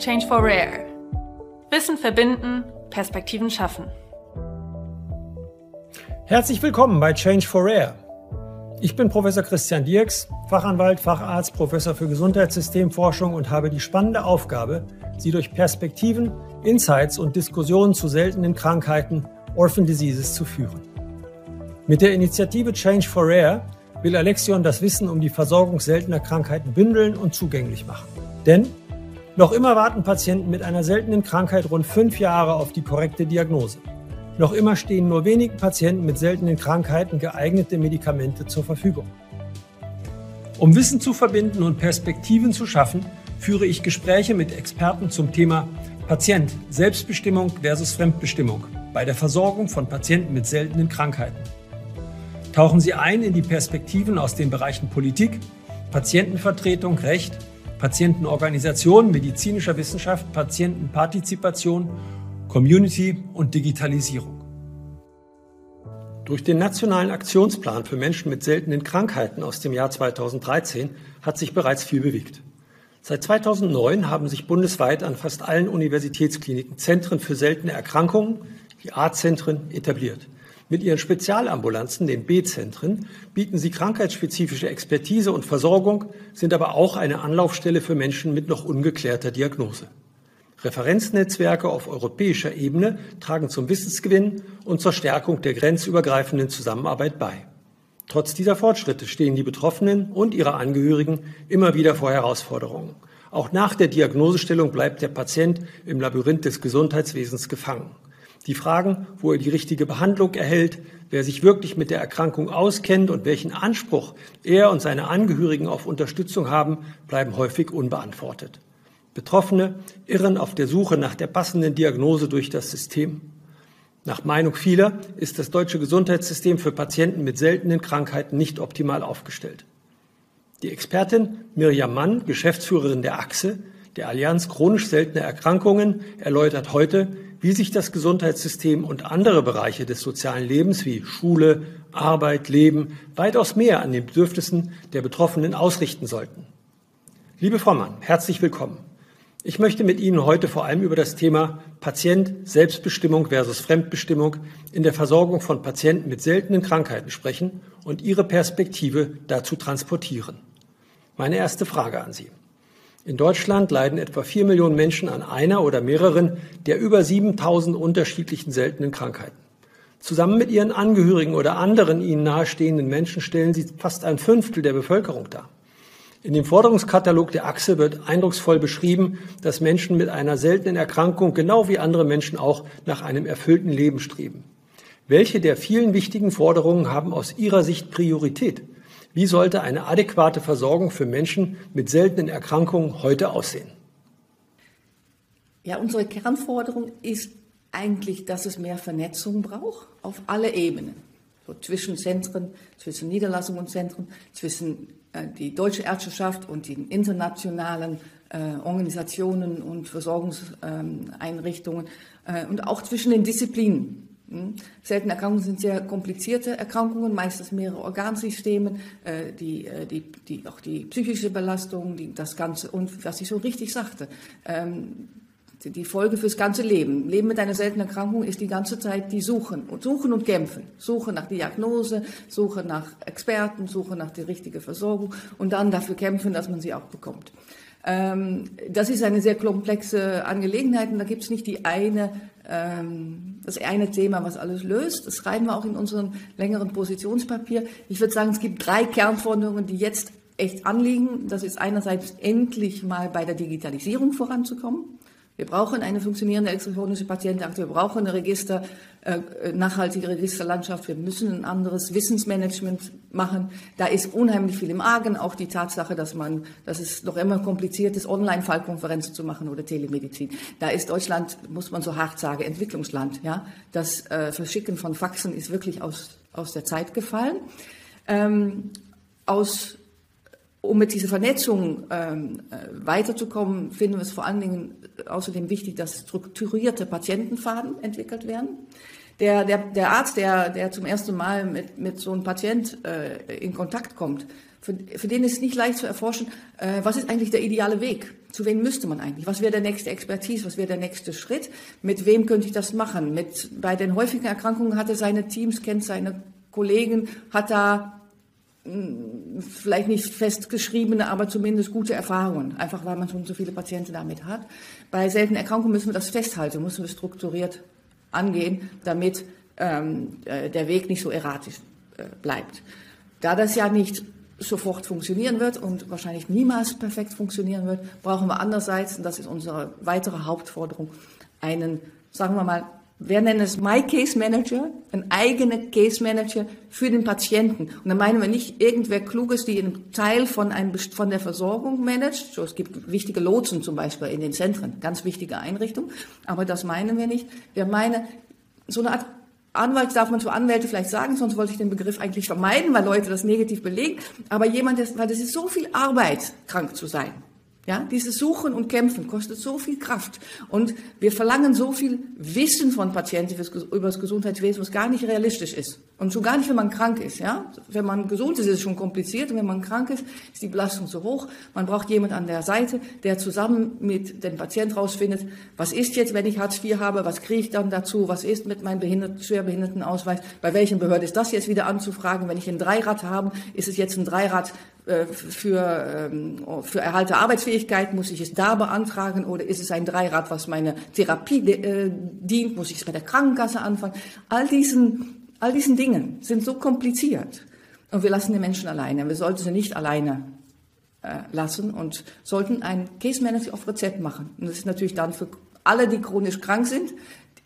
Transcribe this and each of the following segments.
Change for Rare. Wissen verbinden, Perspektiven schaffen. Herzlich willkommen bei Change for Rare. Ich bin Professor Christian Dirks, Fachanwalt, Facharzt, Professor für Gesundheitssystemforschung und habe die spannende Aufgabe, Sie durch Perspektiven, Insights und Diskussionen zu seltenen Krankheiten, Orphan Diseases, zu führen. Mit der Initiative Change for Rare will Alexion das Wissen um die Versorgung seltener Krankheiten bündeln und zugänglich machen. Denn noch immer warten Patienten mit einer seltenen Krankheit rund fünf Jahre auf die korrekte Diagnose. Noch immer stehen nur wenigen Patienten mit seltenen Krankheiten geeignete Medikamente zur Verfügung. Um Wissen zu verbinden und Perspektiven zu schaffen, führe ich Gespräche mit Experten zum Thema Patient, Selbstbestimmung versus Fremdbestimmung bei der Versorgung von Patienten mit seltenen Krankheiten. Tauchen Sie ein in die Perspektiven aus den Bereichen Politik, Patientenvertretung, Recht, Patientenorganisation, medizinischer Wissenschaft, Patientenpartizipation, Community und Digitalisierung. Durch den Nationalen Aktionsplan für Menschen mit seltenen Krankheiten aus dem Jahr 2013 hat sich bereits viel bewegt. Seit 2009 haben sich bundesweit an fast allen Universitätskliniken Zentren für seltene Erkrankungen, die A-Zentren, etabliert. Mit ihren Spezialambulanzen, den B-Zentren, bieten sie krankheitsspezifische Expertise und Versorgung, sind aber auch eine Anlaufstelle für Menschen mit noch ungeklärter Diagnose. Referenznetzwerke auf europäischer Ebene tragen zum Wissensgewinn und zur Stärkung der grenzübergreifenden Zusammenarbeit bei. Trotz dieser Fortschritte stehen die Betroffenen und ihre Angehörigen immer wieder vor Herausforderungen. Auch nach der Diagnosestellung bleibt der Patient im Labyrinth des Gesundheitswesens gefangen. Die Fragen, wo er die richtige Behandlung erhält, wer sich wirklich mit der Erkrankung auskennt und welchen Anspruch er und seine Angehörigen auf Unterstützung haben, bleiben häufig unbeantwortet. Betroffene irren auf der Suche nach der passenden Diagnose durch das System. Nach Meinung vieler ist das deutsche Gesundheitssystem für Patienten mit seltenen Krankheiten nicht optimal aufgestellt. Die Expertin Mirjam Mann, Geschäftsführerin der Achse, der Allianz chronisch seltene Erkrankungen, erläutert heute, wie sich das Gesundheitssystem und andere Bereiche des sozialen Lebens wie Schule, Arbeit, Leben weitaus mehr an den Bedürfnissen der Betroffenen ausrichten sollten. Liebe Frau Mann, herzlich willkommen. Ich möchte mit Ihnen heute vor allem über das Thema Patient, Selbstbestimmung versus Fremdbestimmung in der Versorgung von Patienten mit seltenen Krankheiten sprechen und Ihre Perspektive dazu transportieren. Meine erste Frage an Sie. In Deutschland leiden etwa vier Millionen Menschen an einer oder mehreren der über 7000 unterschiedlichen seltenen Krankheiten. Zusammen mit ihren Angehörigen oder anderen ihnen nahestehenden Menschen stellen sie fast ein Fünftel der Bevölkerung dar. In dem Forderungskatalog der Achse wird eindrucksvoll beschrieben, dass Menschen mit einer seltenen Erkrankung genau wie andere Menschen auch nach einem erfüllten Leben streben. Welche der vielen wichtigen Forderungen haben aus Ihrer Sicht Priorität? Wie sollte eine adäquate Versorgung für Menschen mit seltenen Erkrankungen heute aussehen? Ja, unsere Kernforderung ist eigentlich, dass es mehr Vernetzung braucht auf alle Ebenen. So zwischen Zentren, zwischen Niederlassungen und Zentren, zwischen äh, die deutsche Ärzteschaft und den internationalen äh, Organisationen und Versorgungseinrichtungen äh, und auch zwischen den Disziplinen. Hm? Seltene Erkrankungen sind sehr komplizierte Erkrankungen, meistens mehrere Organsysteme, äh, die, äh, die, die, auch die psychische Belastung, die, das Ganze und was ich so richtig sagte, ähm, die, Folge fürs ganze Leben. Leben mit einer seltenen Erkrankung ist die ganze Zeit die Suchen und Suchen und Kämpfen. Suche nach Diagnose, Suche nach Experten, Suche nach der richtigen Versorgung und dann dafür kämpfen, dass man sie auch bekommt. Ähm, das ist eine sehr komplexe Angelegenheit und da gibt es nicht die eine ähm, das eine Thema, was alles löst. Das schreiben wir auch in unserem längeren Positionspapier. Ich würde sagen, es gibt drei Kernforderungen, die jetzt echt anliegen. Das ist einerseits endlich mal bei der Digitalisierung voranzukommen. Wir brauchen eine funktionierende elektronische Patientenakte, wir brauchen eine Register, äh, nachhaltige Registerlandschaft, wir müssen ein anderes Wissensmanagement machen. Da ist unheimlich viel im Argen, auch die Tatsache, dass man, dass es noch immer kompliziert ist, Online-Fallkonferenzen zu machen oder Telemedizin. Da ist Deutschland, muss man so hart sagen, Entwicklungsland. Ja, das äh, Verschicken von Faxen ist wirklich aus aus der Zeit gefallen. Ähm, aus um mit dieser Vernetzung ähm, äh, weiterzukommen, finden wir es vor allen Dingen außerdem wichtig, dass strukturierte Patientenfaden entwickelt werden. Der, der, der Arzt, der, der zum ersten Mal mit, mit so einem Patient äh, in Kontakt kommt, für, für den ist es nicht leicht zu erforschen, äh, was ist eigentlich der ideale Weg? Zu wem müsste man eigentlich? Was wäre der nächste Expertise? Was wäre der nächste Schritt? Mit wem könnte ich das machen? Mit, bei den häufigen Erkrankungen hat er seine Teams, kennt seine Kollegen, hat da vielleicht nicht festgeschriebene, aber zumindest gute Erfahrungen, einfach weil man schon so viele Patienten damit hat. Bei seltenen Erkrankungen müssen wir das festhalten, müssen wir strukturiert angehen, damit ähm, äh, der Weg nicht so erratisch äh, bleibt. Da das ja nicht sofort funktionieren wird und wahrscheinlich niemals perfekt funktionieren wird, brauchen wir andererseits, und das ist unsere weitere Hauptforderung, einen, sagen wir mal, wir nennen es My Case Manager, ein eigener Case Manager für den Patienten. Und da meinen wir nicht irgendwer Kluges, die einen Teil von, einem, von der Versorgung managt. So, es gibt wichtige Lotsen zum Beispiel in den Zentren, ganz wichtige Einrichtungen. Aber das meinen wir nicht. Wir meinen so eine Art Anwalt darf man zu Anwälte vielleicht sagen, sonst wollte ich den Begriff eigentlich vermeiden, weil Leute das negativ belegen. Aber jemand, weil das ist so viel Arbeit, krank zu sein. Ja, dieses Suchen und Kämpfen kostet so viel Kraft. Und wir verlangen so viel Wissen von Patienten über das Gesundheitswesen, was gar nicht realistisch ist. Und schon gar nicht, wenn man krank ist. Ja, wenn man gesund ist, ist es schon kompliziert. Und wenn man krank ist, ist die Belastung so hoch. Man braucht jemand an der Seite, der zusammen mit dem Patienten rausfindet, was ist jetzt, wenn ich Hartz IV habe? Was kriege ich dann dazu? Was ist mit meinem Behindert Schwerbehindertenausweis? Bei welchen Behörde ist das jetzt wieder anzufragen? Wenn ich ein Dreirad habe, ist es jetzt ein Dreirad für, ähm, für Erhalt der Arbeitsfähigkeit, muss ich es da beantragen oder ist es ein Dreirad, was meine Therapie äh, dient, muss ich es bei der Krankenkasse anfangen. All diesen, all diesen Dingen sind so kompliziert und wir lassen die Menschen alleine. Wir sollten sie nicht alleine äh, lassen und sollten ein Case Manager auf Rezept machen. Und das ist natürlich dann für alle, die chronisch krank sind,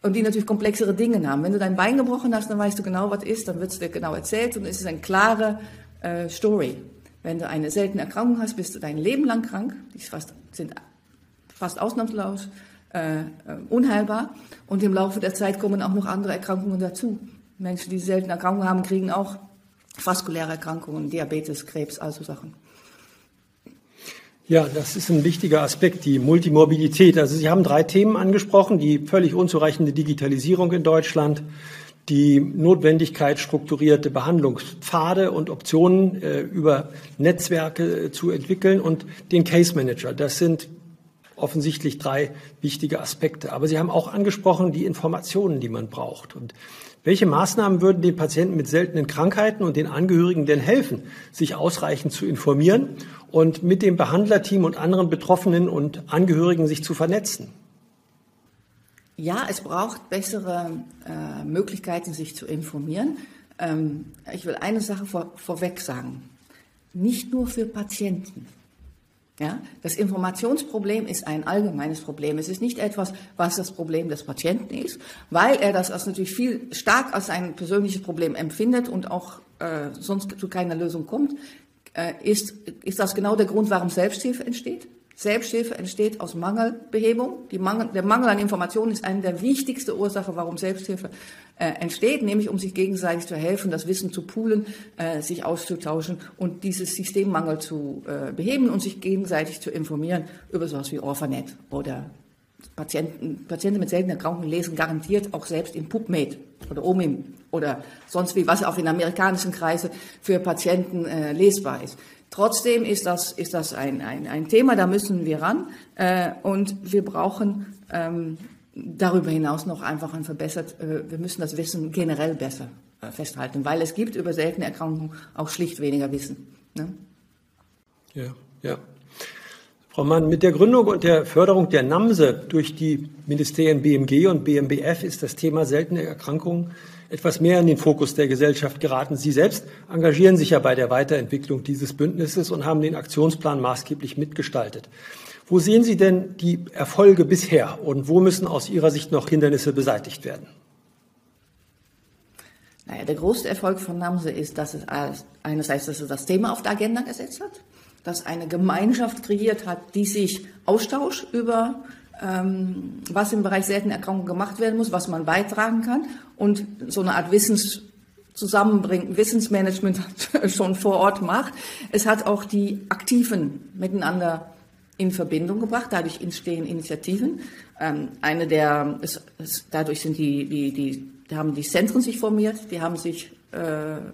und die natürlich komplexere Dinge haben. Wenn du dein Bein gebrochen hast, dann weißt du genau, was ist, dann wird es dir genau erzählt und es ist eine klare äh, Story. Wenn du eine seltene Erkrankung hast, bist du dein Leben lang krank. Die fast, sind fast ausnahmslos äh, äh, unheilbar. Und im Laufe der Zeit kommen auch noch andere Erkrankungen dazu. Menschen, die seltene Erkrankungen haben, kriegen auch vaskuläre Erkrankungen, Diabetes, Krebs, also Sachen. Ja, das ist ein wichtiger Aspekt, die Multimorbidität. Also Sie haben drei Themen angesprochen, die völlig unzureichende Digitalisierung in Deutschland, die Notwendigkeit, strukturierte Behandlungspfade und Optionen äh, über Netzwerke äh, zu entwickeln und den Case Manager. Das sind offensichtlich drei wichtige Aspekte. Aber Sie haben auch angesprochen die Informationen, die man braucht. Und welche Maßnahmen würden den Patienten mit seltenen Krankheiten und den Angehörigen denn helfen, sich ausreichend zu informieren und mit dem Behandlerteam und anderen Betroffenen und Angehörigen sich zu vernetzen? Ja, es braucht bessere äh, Möglichkeiten, sich zu informieren. Ähm, ich will eine Sache vor, vorweg sagen. Nicht nur für Patienten. Ja, das Informationsproblem ist ein allgemeines Problem. Es ist nicht etwas, was das Problem des Patienten ist, weil er das als natürlich viel stark als ein persönliches Problem empfindet und auch äh, sonst zu keiner Lösung kommt. Äh, ist, ist das genau der Grund, warum Selbsthilfe entsteht? Selbsthilfe entsteht aus Mangelbehebung. Mangel, der Mangel an Informationen ist eine der wichtigsten Ursachen, warum Selbsthilfe äh, entsteht, nämlich um sich gegenseitig zu helfen, das Wissen zu poolen, äh, sich auszutauschen und dieses Systemmangel zu äh, beheben und sich gegenseitig zu informieren über sowas wie Orphanet oder Patienten, Patienten mit seltenen Erkrankungen lesen garantiert auch selbst in PubMed oder OMIM oder sonst wie, was auch in amerikanischen Kreisen für Patienten äh, lesbar ist. Trotzdem ist das, ist das ein, ein, ein Thema, da müssen wir ran. Äh, und wir brauchen ähm, darüber hinaus noch einfach ein verbessert, äh, wir müssen das Wissen generell besser äh, festhalten, weil es gibt über seltene Erkrankungen auch schlicht weniger Wissen. Ne? Ja, ja. Frau Mann, mit der Gründung und der Förderung der NAMSE durch die Ministerien BMG und BMBF ist das Thema seltene Erkrankungen etwas mehr in den Fokus der Gesellschaft geraten. Sie selbst engagieren sich ja bei der Weiterentwicklung dieses Bündnisses und haben den Aktionsplan maßgeblich mitgestaltet. Wo sehen Sie denn die Erfolge bisher und wo müssen aus Ihrer Sicht noch Hindernisse beseitigt werden? Naja, der größte Erfolg von NAMSE ist, dass es einerseits dass es das Thema auf der Agenda gesetzt hat, dass eine Gemeinschaft kreiert hat, die sich austauscht über ähm, was im Bereich seltene Erkrankungen gemacht werden muss, was man beitragen kann und so eine Art Wissens zusammenbringt, Wissensmanagement schon vor Ort macht. Es hat auch die Aktiven miteinander in Verbindung gebracht. Dadurch entstehen Initiativen. Ähm, eine der, es, es, dadurch sind die, die, die da haben die Zentren sich formiert, die haben sich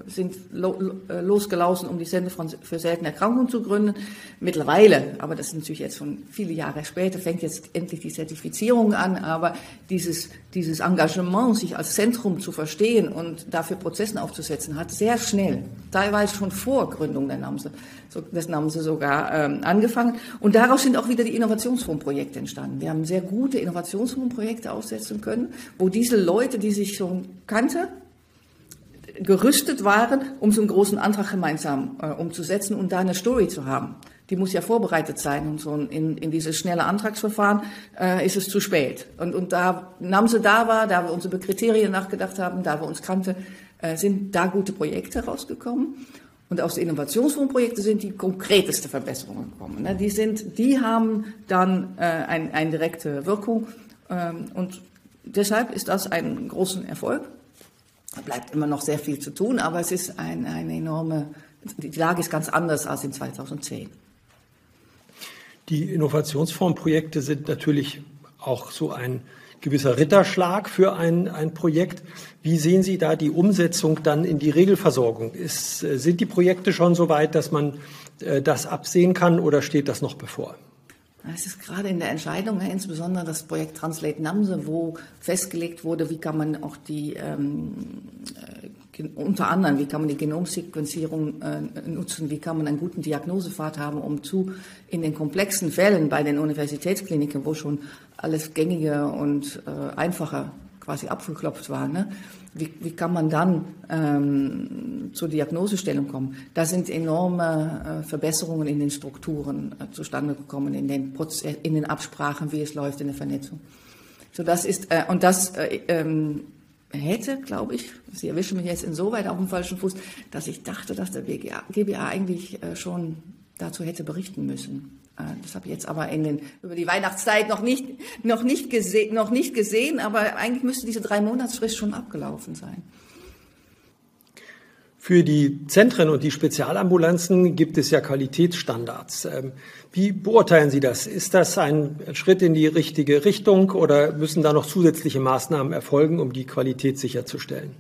sind lo, äh, losgelaufen, um die Sende für seltene Erkrankungen zu gründen. Mittlerweile, aber das ist natürlich jetzt schon viele Jahre später, fängt jetzt endlich die Zertifizierung an, aber dieses, dieses Engagement, sich als Zentrum zu verstehen und dafür Prozessen aufzusetzen, hat sehr schnell, teilweise schon vor Gründung der NAMSE, des NAMSE sogar ähm, angefangen. Und daraus sind auch wieder die Innovationsfondsprojekte entstanden. Wir haben sehr gute Innovationsfondsprojekte aufsetzen können, wo diese Leute, die sich schon kannte, gerüstet waren, um so einen großen Antrag gemeinsam äh, umzusetzen und da eine Story zu haben. Die muss ja vorbereitet sein und so in, in dieses schnelle Antragsverfahren äh, ist es zu spät. Und, und da Namse da war, da wir unsere Kriterien nachgedacht haben, da wir uns kannte, äh, sind da gute Projekte rausgekommen. Und aus den Innovationsfondsprojekten sind die konkreteste Verbesserungen gekommen. Ne? Die, sind, die haben dann äh, ein, eine direkte Wirkung. Ähm, und deshalb ist das ein großer Erfolg. Da bleibt immer noch sehr viel zu tun, aber es ist ein, eine enorme, die Lage ist ganz anders als in 2010. Die Innovationsfondsprojekte sind natürlich auch so ein gewisser Ritterschlag für ein, ein Projekt. Wie sehen Sie da die Umsetzung dann in die Regelversorgung? Ist, sind die Projekte schon so weit, dass man äh, das absehen kann oder steht das noch bevor? Es ist gerade in der Entscheidung, insbesondere das Projekt Translate Namse, wo festgelegt wurde, wie kann man auch die, ähm, äh, unter anderem, wie kann man die Genomsequenzierung äh, nutzen, wie kann man einen guten Diagnosepfad haben, um zu in den komplexen Fällen bei den Universitätskliniken, wo schon alles gängige und äh, einfacher quasi abgeklopft war, ne? Wie, wie kann man dann ähm, zur Diagnosestellung kommen? Da sind enorme äh, Verbesserungen in den Strukturen äh, zustande gekommen, in den, Proz in den Absprachen, wie es läuft, in der Vernetzung. So, das ist, äh, und das äh, ähm, hätte, glaube ich, Sie erwischen mich jetzt insoweit auf dem falschen Fuß, dass ich dachte, dass der GBA, GBA eigentlich äh, schon dazu hätte berichten müssen. Äh, das habe ich jetzt aber in den, über die Weihnachtszeit noch nicht, noch, nicht gesehen, noch nicht gesehen, aber eigentlich müsste diese drei Monatsfrist schon abgelaufen sein. Für die Zentren und die Spezialambulanzen gibt es ja Qualitätsstandards. Ähm, wie beurteilen Sie das? Ist das ein Schritt in die richtige Richtung oder müssen da noch zusätzliche Maßnahmen erfolgen, um die Qualität sicherzustellen?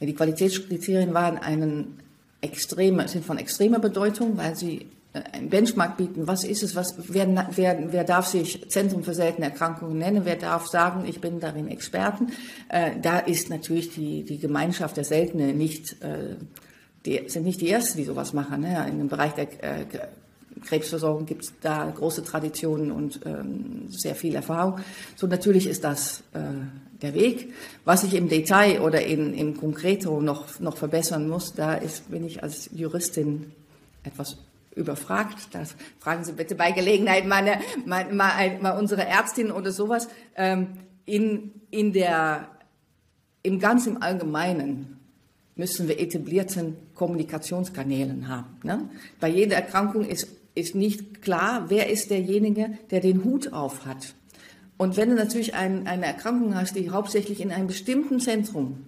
Ja, die Qualitätskriterien waren einen extreme, sind von extremer Bedeutung, weil sie ein Benchmark bieten. Was ist es? Was, wer, wer, wer darf sich Zentrum für seltene Erkrankungen nennen? Wer darf sagen, ich bin darin Experten? Äh, da ist natürlich die, die Gemeinschaft der Seltene nicht, äh, die, sind nicht die Ersten, die sowas machen. Ne? In dem Bereich der äh, Krebsversorgung gibt es da große Traditionen und ähm, sehr viel Erfahrung. So natürlich ist das äh, der Weg. Was ich im Detail oder in, im Konkreto noch, noch verbessern muss, da ist, bin ich als Juristin etwas überfragt. Das fragen Sie bitte bei Gelegenheit meine, mal, mal, mal unsere Ärztin oder sowas. Ähm, in, in der, im ganz im Allgemeinen müssen wir etablierten Kommunikationskanälen haben. Ne? Bei jeder Erkrankung ist, ist nicht klar, wer ist derjenige, der den Hut auf hat. Und wenn du natürlich ein, eine Erkrankung hast, die hauptsächlich in einem bestimmten Zentrum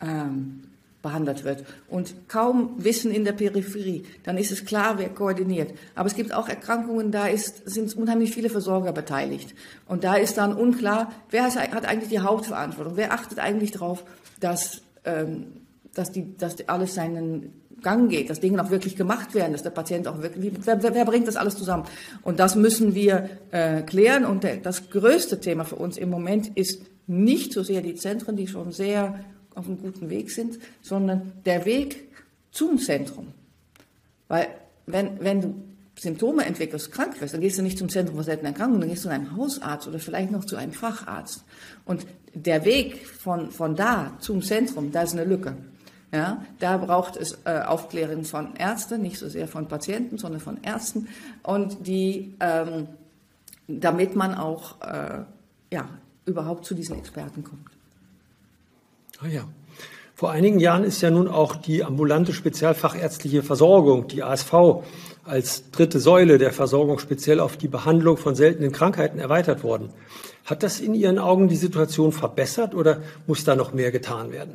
ähm, behandelt wird und kaum Wissen in der Peripherie, dann ist es klar, wer koordiniert. Aber es gibt auch Erkrankungen, da ist, sind unheimlich viele Versorger beteiligt. Und da ist dann unklar, wer hat eigentlich die Hauptverantwortung, wer achtet eigentlich darauf, dass, ähm, dass, die, dass alles seinen Gang geht, dass Dinge auch wirklich gemacht werden, dass der Patient auch wirklich, wer, wer, wer bringt das alles zusammen? Und das müssen wir äh, klären. Und der, das größte Thema für uns im Moment ist nicht so sehr die Zentren, die schon sehr auf einem guten Weg sind, sondern der Weg zum Zentrum. Weil wenn, wenn du Symptome entwickelst, krank wirst, dann gehst du nicht zum Zentrum für seltene Erkrankungen, dann gehst du zu einem Hausarzt oder vielleicht noch zu einem Facharzt. Und der Weg von, von da zum Zentrum, da ist eine Lücke. Ja, da braucht es äh, Aufklärung von Ärzten, nicht so sehr von Patienten, sondern von Ärzten. Und die, ähm, damit man auch äh, ja, überhaupt zu diesen Experten kommt. Ah ja. Vor einigen Jahren ist ja nun auch die ambulante spezialfachärztliche Versorgung, die ASV, als dritte Säule der Versorgung speziell auf die Behandlung von seltenen Krankheiten erweitert worden. Hat das in Ihren Augen die Situation verbessert oder muss da noch mehr getan werden?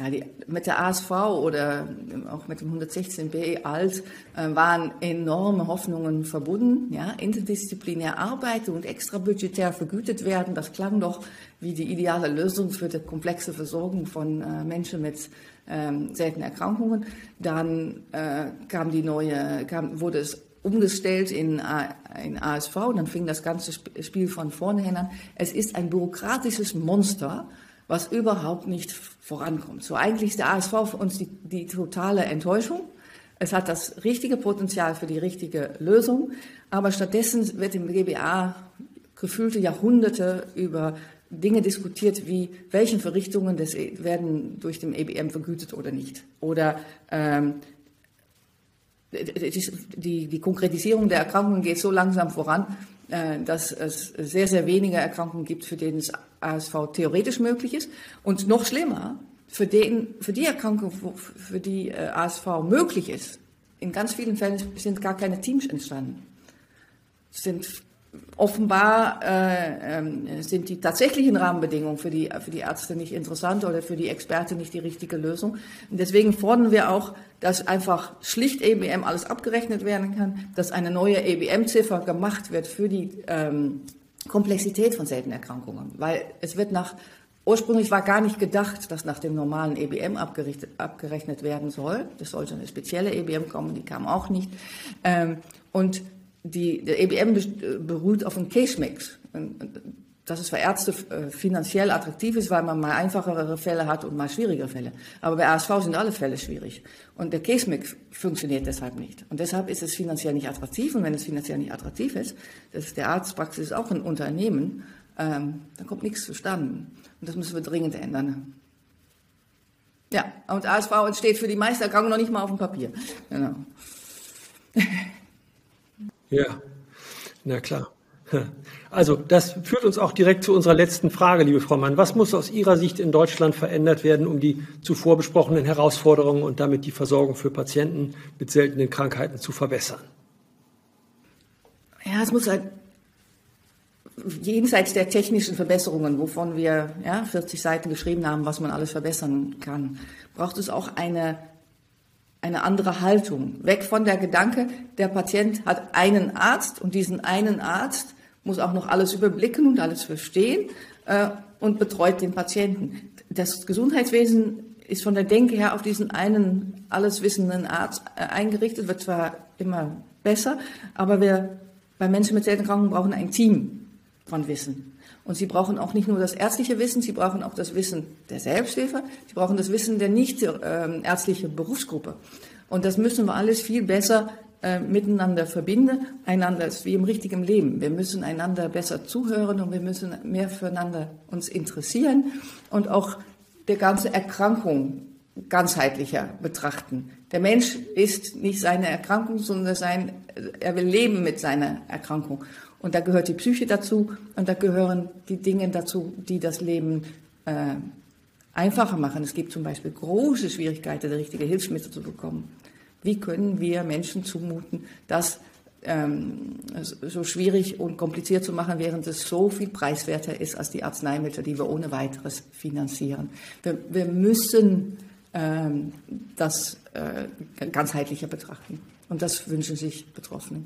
Ja, die, mit der ASV oder auch mit dem 116b alt äh, waren enorme Hoffnungen verbunden. Ja, interdisziplinär arbeiten und extra budgetär vergütet werden, das klang doch wie die ideale Lösung für die komplexe Versorgung von äh, Menschen mit ähm, seltenen Erkrankungen. Dann äh, kam die neue, kam, wurde es umgestellt in, in ASV und dann fing das ganze Spiel von vorne an. Es ist ein bürokratisches Monster, was überhaupt nicht vorankommt. So eigentlich ist der ASV für uns die, die totale Enttäuschung. Es hat das richtige Potenzial für die richtige Lösung, aber stattdessen wird im GBA gefühlte Jahrhunderte über Dinge diskutiert, wie welchen Verrichtungen des, e, werden durch den EBM vergütet oder nicht. Oder ähm, die, die Konkretisierung der Erkrankungen geht so langsam voran, äh, dass es sehr, sehr wenige Erkrankungen gibt, für denen es ASV theoretisch möglich ist. Und noch schlimmer, für, den, für die Erkrankung, für die äh, ASV möglich ist, in ganz vielen Fällen sind gar keine Teams entstanden. Sind offenbar äh, äh, sind die tatsächlichen Rahmenbedingungen für die, für die Ärzte nicht interessant oder für die Experten nicht die richtige Lösung. Und deswegen fordern wir auch, dass einfach schlicht EBM alles abgerechnet werden kann, dass eine neue EBM-Ziffer gemacht wird für die ähm, Komplexität von seltenen Erkrankungen. Weil es wird nach, ursprünglich war gar nicht gedacht, dass nach dem normalen EBM abgerechnet werden soll. Das sollte eine spezielle EBM kommen, die kam auch nicht. Ähm, und die, der EBM beruht auf einem Case-Mix. Dass es für Ärzte äh, finanziell attraktiv ist, weil man mal einfachere Fälle hat und mal schwierigere Fälle. Aber bei ASV sind alle Fälle schwierig. Und der Case-Mix funktioniert deshalb nicht. Und deshalb ist es finanziell nicht attraktiv. Und wenn es finanziell nicht attraktiv ist, das ist der Arztpraxis auch ein Unternehmen, ähm, dann kommt nichts zustande. Und das müssen wir dringend ändern. Ja, und ASV entsteht für die meisten noch nicht mal auf dem Papier. Genau. Ja, na klar. Also das führt uns auch direkt zu unserer letzten Frage, liebe Frau Mann. Was muss aus Ihrer Sicht in Deutschland verändert werden, um die zuvor besprochenen Herausforderungen und damit die Versorgung für Patienten mit seltenen Krankheiten zu verbessern? Ja, es muss halt jenseits der technischen Verbesserungen, wovon wir ja, 40 Seiten geschrieben haben, was man alles verbessern kann, braucht es auch eine eine andere Haltung. Weg von der Gedanke, der Patient hat einen Arzt und diesen einen Arzt muss auch noch alles überblicken und alles verstehen äh, und betreut den Patienten. Das Gesundheitswesen ist von der Denke her auf diesen einen alleswissenden Arzt äh, eingerichtet, wird zwar immer besser, aber wir bei Menschen mit seltenen Krankheiten brauchen ein Team von Wissen. Und sie brauchen auch nicht nur das ärztliche Wissen, sie brauchen auch das Wissen der Selbsthilfe, sie brauchen das Wissen der nicht äh, ärztlichen Berufsgruppe. Und das müssen wir alles viel besser äh, miteinander verbinden. Einander ist wie im richtigen Leben. Wir müssen einander besser zuhören und wir müssen mehr füreinander uns interessieren und auch der ganze Erkrankung ganzheitlicher betrachten. Der Mensch ist nicht seine Erkrankung, sondern sein, er will leben mit seiner Erkrankung. Und da gehört die Psyche dazu und da gehören die Dinge dazu, die das Leben äh, einfacher machen. Es gibt zum Beispiel große Schwierigkeiten, richtige Hilfsmittel zu bekommen. Wie können wir Menschen zumuten, das ähm, so schwierig und kompliziert zu machen, während es so viel preiswerter ist als die Arzneimittel, die wir ohne weiteres finanzieren. Wir, wir müssen ähm, das äh, ganzheitlicher betrachten. Und das wünschen sich Betroffene.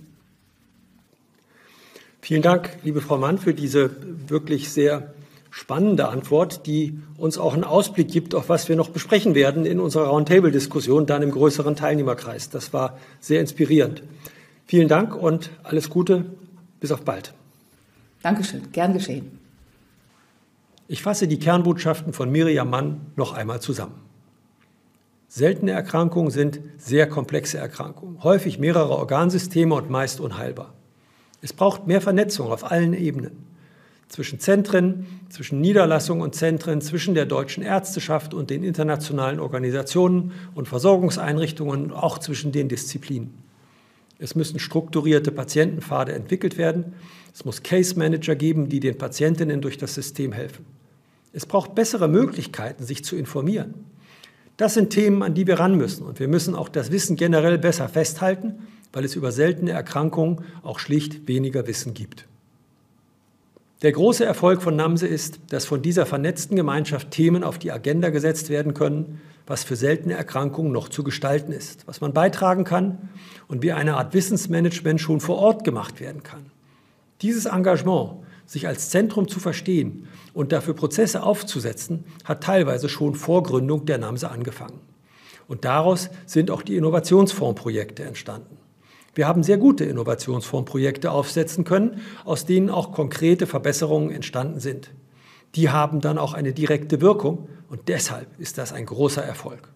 Vielen Dank, liebe Frau Mann, für diese wirklich sehr spannende Antwort, die uns auch einen Ausblick gibt, auf was wir noch besprechen werden in unserer Roundtable-Diskussion, dann im größeren Teilnehmerkreis. Das war sehr inspirierend. Vielen Dank und alles Gute. Bis auf bald. Dankeschön. Gern geschehen. Ich fasse die Kernbotschaften von Miriam Mann noch einmal zusammen. Seltene Erkrankungen sind sehr komplexe Erkrankungen, häufig mehrere Organsysteme und meist unheilbar. Es braucht mehr Vernetzung auf allen Ebenen. Zwischen Zentren, zwischen Niederlassungen und Zentren, zwischen der deutschen Ärzteschaft und den internationalen Organisationen und Versorgungseinrichtungen, auch zwischen den Disziplinen. Es müssen strukturierte Patientenpfade entwickelt werden. Es muss Case Manager geben, die den Patientinnen durch das System helfen. Es braucht bessere Möglichkeiten, sich zu informieren. Das sind Themen, an die wir ran müssen. Und wir müssen auch das Wissen generell besser festhalten weil es über seltene Erkrankungen auch schlicht weniger Wissen gibt. Der große Erfolg von NAMSE ist, dass von dieser vernetzten Gemeinschaft Themen auf die Agenda gesetzt werden können, was für seltene Erkrankungen noch zu gestalten ist, was man beitragen kann und wie eine Art Wissensmanagement schon vor Ort gemacht werden kann. Dieses Engagement, sich als Zentrum zu verstehen und dafür Prozesse aufzusetzen, hat teilweise schon vor Gründung der NAMSE angefangen. Und daraus sind auch die Innovationsfondsprojekte entstanden. Wir haben sehr gute Innovationsfondsprojekte aufsetzen können, aus denen auch konkrete Verbesserungen entstanden sind. Die haben dann auch eine direkte Wirkung und deshalb ist das ein großer Erfolg.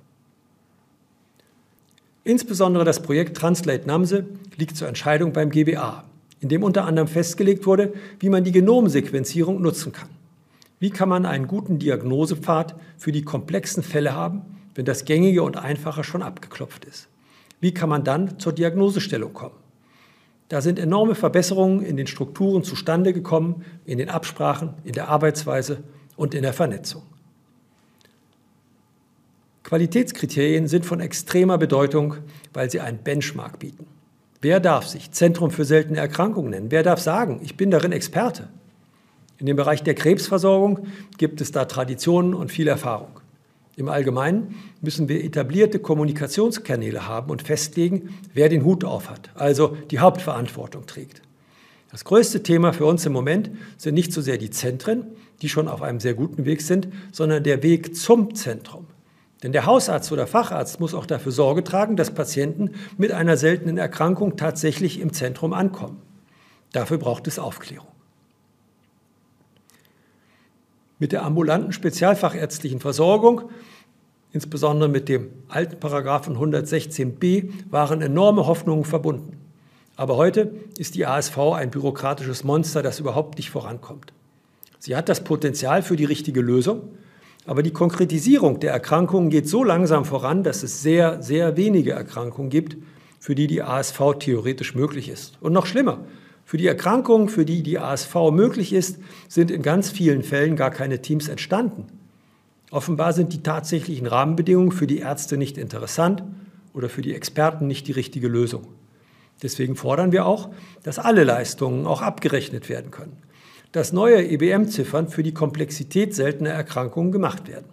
Insbesondere das Projekt Translate NAMSE liegt zur Entscheidung beim GBA, in dem unter anderem festgelegt wurde, wie man die Genomsequenzierung nutzen kann. Wie kann man einen guten Diagnosepfad für die komplexen Fälle haben, wenn das Gängige und Einfache schon abgeklopft ist? Wie kann man dann zur Diagnosestellung kommen? Da sind enorme Verbesserungen in den Strukturen zustande gekommen, in den Absprachen, in der Arbeitsweise und in der Vernetzung. Qualitätskriterien sind von extremer Bedeutung, weil sie einen Benchmark bieten. Wer darf sich Zentrum für seltene Erkrankungen nennen? Wer darf sagen, ich bin darin Experte? In dem Bereich der Krebsversorgung gibt es da Traditionen und viel Erfahrung. Im Allgemeinen müssen wir etablierte Kommunikationskanäle haben und festlegen, wer den Hut aufhat, also die Hauptverantwortung trägt. Das größte Thema für uns im Moment sind nicht so sehr die Zentren, die schon auf einem sehr guten Weg sind, sondern der Weg zum Zentrum. Denn der Hausarzt oder Facharzt muss auch dafür Sorge tragen, dass Patienten mit einer seltenen Erkrankung tatsächlich im Zentrum ankommen. Dafür braucht es Aufklärung. Mit der ambulanten spezialfachärztlichen Versorgung, insbesondere mit dem alten Paragraphen 116b, waren enorme Hoffnungen verbunden. Aber heute ist die ASV ein bürokratisches Monster, das überhaupt nicht vorankommt. Sie hat das Potenzial für die richtige Lösung, aber die Konkretisierung der Erkrankungen geht so langsam voran, dass es sehr, sehr wenige Erkrankungen gibt, für die die ASV theoretisch möglich ist. Und noch schlimmer, für die Erkrankungen, für die die ASV möglich ist, sind in ganz vielen Fällen gar keine Teams entstanden. Offenbar sind die tatsächlichen Rahmenbedingungen für die Ärzte nicht interessant oder für die Experten nicht die richtige Lösung. Deswegen fordern wir auch, dass alle Leistungen auch abgerechnet werden können, dass neue EBM-Ziffern für die Komplexität seltener Erkrankungen gemacht werden.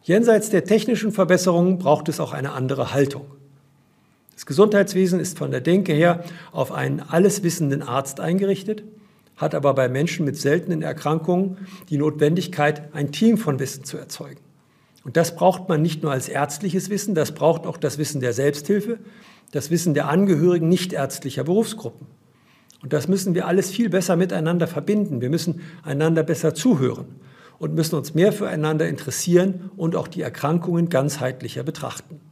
Jenseits der technischen Verbesserungen braucht es auch eine andere Haltung. Das Gesundheitswesen ist von der Denke her auf einen alleswissenden Arzt eingerichtet, hat aber bei Menschen mit seltenen Erkrankungen die Notwendigkeit, ein Team von Wissen zu erzeugen. Und das braucht man nicht nur als ärztliches Wissen, das braucht auch das Wissen der Selbsthilfe, das Wissen der Angehörigen nichtärztlicher Berufsgruppen. Und das müssen wir alles viel besser miteinander verbinden. Wir müssen einander besser zuhören und müssen uns mehr füreinander interessieren und auch die Erkrankungen ganzheitlicher betrachten.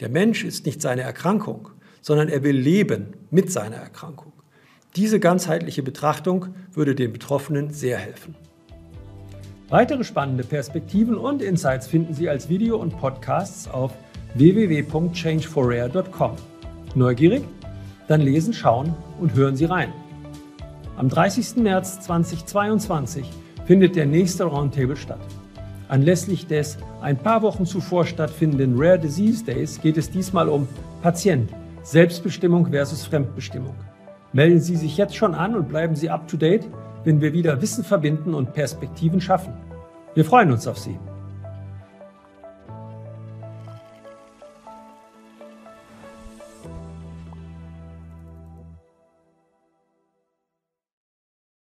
Der Mensch ist nicht seine Erkrankung, sondern er will leben mit seiner Erkrankung. Diese ganzheitliche Betrachtung würde den Betroffenen sehr helfen. Weitere spannende Perspektiven und Insights finden Sie als Video und Podcasts auf www.changeforrare.com. Neugierig? Dann lesen, schauen und hören Sie rein. Am 30. März 2022 findet der nächste Roundtable statt. Anlässlich des ein paar Wochen zuvor stattfindenden Rare Disease Days geht es diesmal um Patient, Selbstbestimmung versus Fremdbestimmung. Melden Sie sich jetzt schon an und bleiben Sie up to date, wenn wir wieder Wissen verbinden und Perspektiven schaffen. Wir freuen uns auf Sie.